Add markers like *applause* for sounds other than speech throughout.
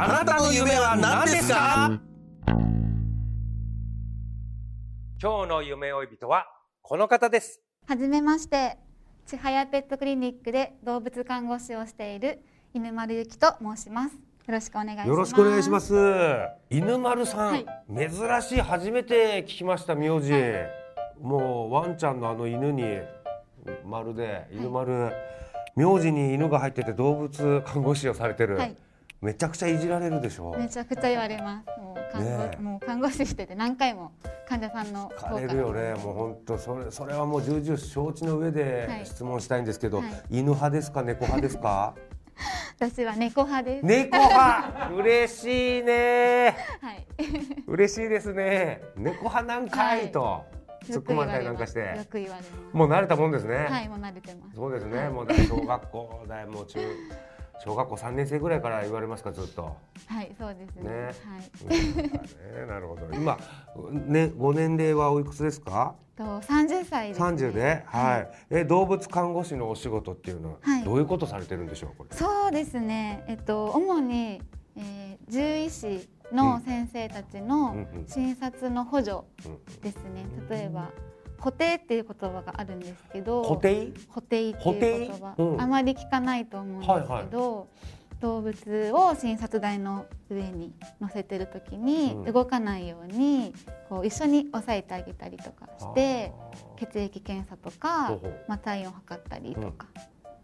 あなたの夢は何ですか？今日の夢追い人はこの方です。はじめまして。ちはやペットクリニックで動物看護師をしている犬丸ゆきと申します。よろしくお願いします。よろしくお願いします。犬丸さん、はい。珍しい初めて聞きました名字、もうワンちゃんのあの犬に丸で犬丸、名字に犬が入ってて動物看護師をされてる、はいめちゃくちゃいじられるでしょ。めちゃくちゃ言われます。もう看護、ねえ。もう看護師してて何回も患者さんの疲れるよねもう本当それそれはもう重々承知の上ではい。質問したいんですけど、はい。犬派ですか猫派ですか？*laughs* 私は猫派です、猫派。*laughs* 嬉しいね。はい。嬉しいですね。猫派なんかい。と、よ突っ込まれたりなんかして。よく言われます。もう慣れたもんですね、はいもう慣れてます。そうですね、はいもうだから小学校だもう中小学校3年生ぐらいから言われますかずっと。はいそうですね。ね。はい。うんね *laughs* なるほど。今ねご年齢はおいくつですか？と30歳です、ね、30で、はい、え動物看護師のお仕事っていうのは、はい。どういうことされてるんでしょうこれ？そうですね。えっと主に、えー、獣医師の先生たちうんのうん。診察の補助うん。ですね。例えば補定っていう言葉があるんですけど固定？補定っていう言葉、うん。あまり聞かないと思うんですけど、動物を診察台の上に乗せてる時にうん。動かないようにこう一緒に押さえてあげたりとかして血液検査とかまあ、体温を測ったりとか、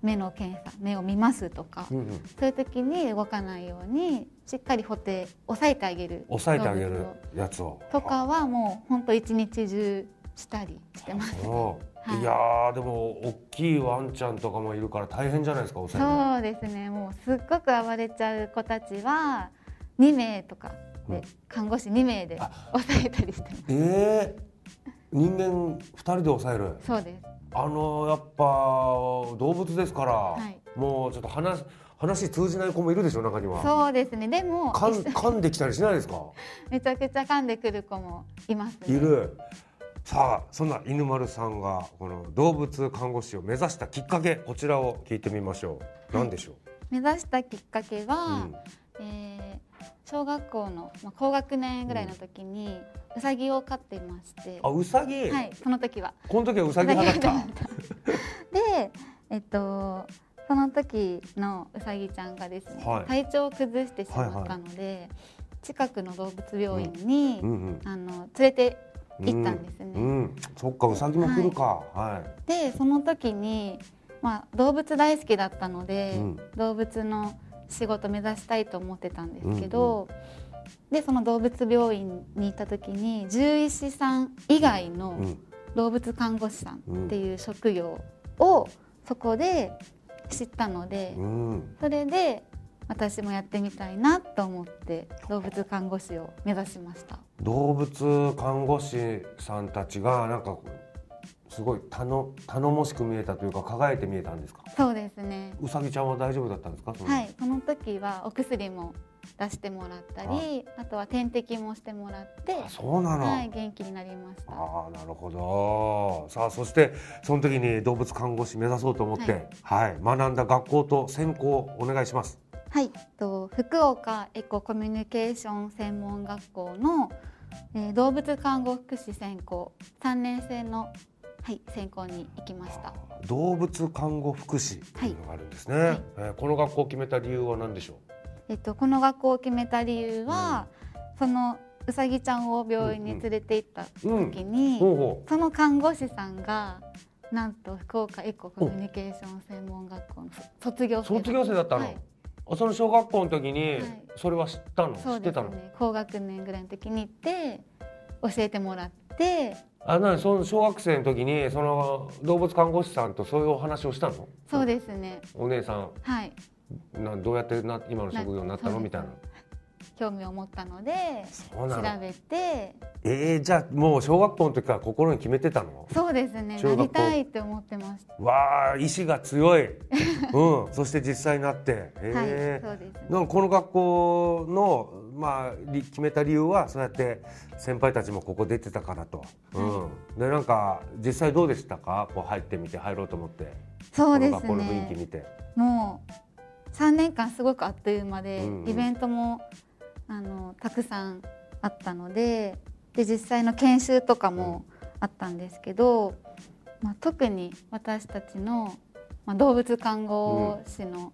目の検査目を見ますとか、うんうん。そういう時に動かないようにしっかり補定押さえてあげる。抑えてあげるやつを。とかはもう本当一日中したりしてます。そうはい。いやーでも大きいワンちゃんとかもいるから大変じゃないですかそうですね。もうすっごく暴れちゃう子たちは2名とかで、うん。看護師2名で抑えたりしてます。えー、人間2人で抑える。そうです。あのやっぱ動物ですから、い。もうちょっと話話通じない子もいるでしょ中には。そうですね。でも噛んできたりしないですか？*laughs* めちゃくちゃ噛んでくる子もいますね。いるさあそんな犬丸さんがこの動物看護師を目指したきっかけこちらを聞いてみましょう。何でしょ *laughs* 目指したきっかけう、は、うん。えー小学校の、まあ、高学年ぐらいの時に、うさぎを飼っていまして。あうさぎ、はいその時は。この時はうさぎ派だった。*laughs* でえっとその時のうさぎちゃんがですね、はい。体調を崩してしまったので、近くの動物病院に、うんうん。あの連れて行ったんですね。うん。うんそっかうさぎも来るか。はい、でその時に、まあ、動物大好きだったので、うん。動物の仕事目指したいと思ってたんですけど、でその動物病院に行った時に獣医師さん以外のうん。動物看護師さんっていう職業をそこで知ったので、うん。それで私もやってみたいなと思って動物看護師を目指しました。動物看護師さんたちがなんかすごい頼頼もしく見えたというか輝いて見えたんですか？そうですね。うさぎちゃんは大丈夫だったんですか？はい、その時はお薬も出してもらったり、あとは点滴もしてもらって、あそうなの、はい、元気になりました。ああなるほど。さあそしてその時に動物看護師目指そうと思って、はい。学んだ学校と専攻をお願いしますはい、と福岡エココミュニケーション専門学校の、えー動物看護福祉専攻3年生のはい専攻に行きました。動物看護福祉というのがあるんですね、はい。えーこの学校を決めた理由は何でしょえっとこの学校を決めた理由は、そのうさぎちゃんを病院に連れて行った時に、ほうほその看護師さんがなんと福岡エココミュニケーション専門学校の卒業う生卒業生だったの、はい。あその小学校の時にはい。それは知ったの、知そうですってたの？ね高学年ぐらいの時に行って教えてもらって。あなにその小学生の時にその動物看護師さんとそういうお話をしたの？そうですね。お姉さん。はい。などうやってな今の職業になったの。みたいな興味を持ったので調べて。えー、じゃあもう小学校の時から心に決めてたの？そうですね。なりたいって思ってました。わあ意志が強い、*laughs* うん、そして実際になって、えー。はいそうです。ねこの学校の、まあ、り決めた理由はそうやって先輩たちもここ出てたからと、うん、でなんか実際どうでしたか？こう入ってみて入ろうと思って。そうですこの学校の雰囲気ね見て。もう3年間すごくあっという間で、うんうん。イベントもあのたくさんあったのでで実際の研修とかもあったんですけど、まあ、特に私たちの、まあ、動物看護師の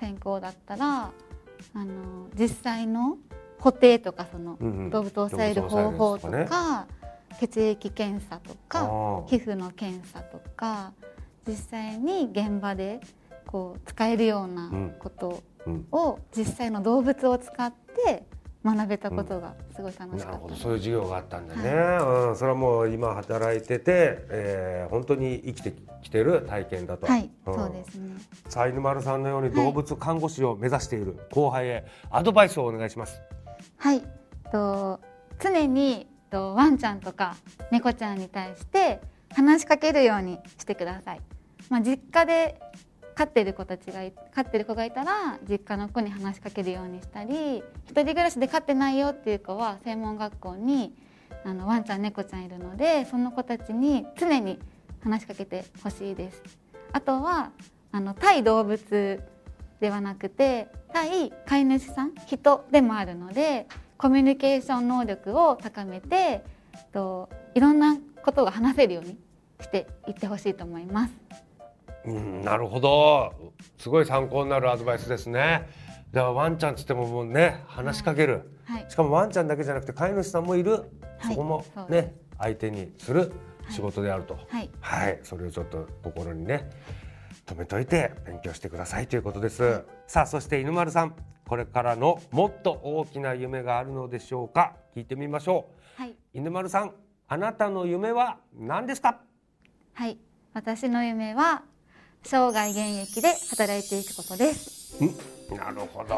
専攻だったら、あの実際の固定とかそのうんうん。動物を抑える方法と動物を抑か、血液検査とあかー皮膚の検査とか実際に現場でこう使えるようなことうん。を実際の動物を使って学べたことがすごい楽しかったです。なるほど。そういう授業があったんだね、うん、それはもう今働いてて、えー、本当に生きてきてる体験だと、はい、ん。そうですね。さあ犬丸さんのように動物看護師を目指している後輩へアドバイスをお願いします。はい、と常にとワンちゃんとか猫ちゃんに対して話しかけるようにしてください。まあ実家で飼ってる子たちが飼ってる子がいたら実家の子に話しかけるようにしたり一人暮らしで飼ってないよっていう子は専門学校にあのワンちゃん猫ちゃんいるのでその子たちに常に話しかけてほしいです。あとはあの対動物ではなくて対飼い主さん人でもあるのでコミュニケーション能力を高めてといろんなことが話せるようにしていってほしいと思います。うん、なるほど。すごい参考になるアドバイスですね。だからワンちゃんつってももうね話しかける、はい、しかもワンちゃんだけじゃなくて飼い主さんもいる、はい。そこもね相手にする仕事であると。はい、はい、それをちょっと心にね止めといて勉強してくださいということです。さあ、そして犬丸さん、これからのもっと大きな夢があるのでしょうか？聞いてみましょう。はい、犬丸さん、あなたの夢は何ですか？はい、私の夢は生涯現役で働いていくことです。ん？なるほど。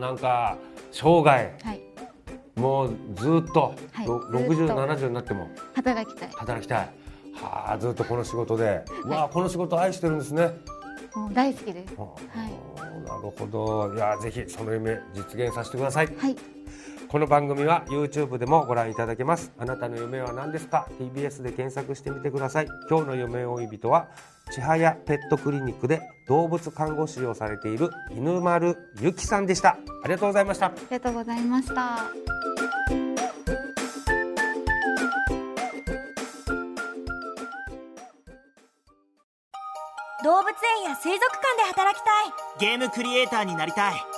なんか生涯はい、もうずっと、はいろずっと60、70になっても働きたい。働きたい。はあ、ずっとこの仕事で、うわあ、この仕事愛してるんですね。もう大好きです。ははあなるほど。いや、ぜひその夢実現させてください。い、はい、この番組は YouTube でもご覧いただけます。あなたの夢は何ですか？TBS で検索してみてください。今日の夢追い人は千早ペットクリニックで動物看護師をされている犬丸由喜さんでした。ありがとうございました。ありがとうございました。動物園や水族館で働きたい。ゲームクリエイターになりたい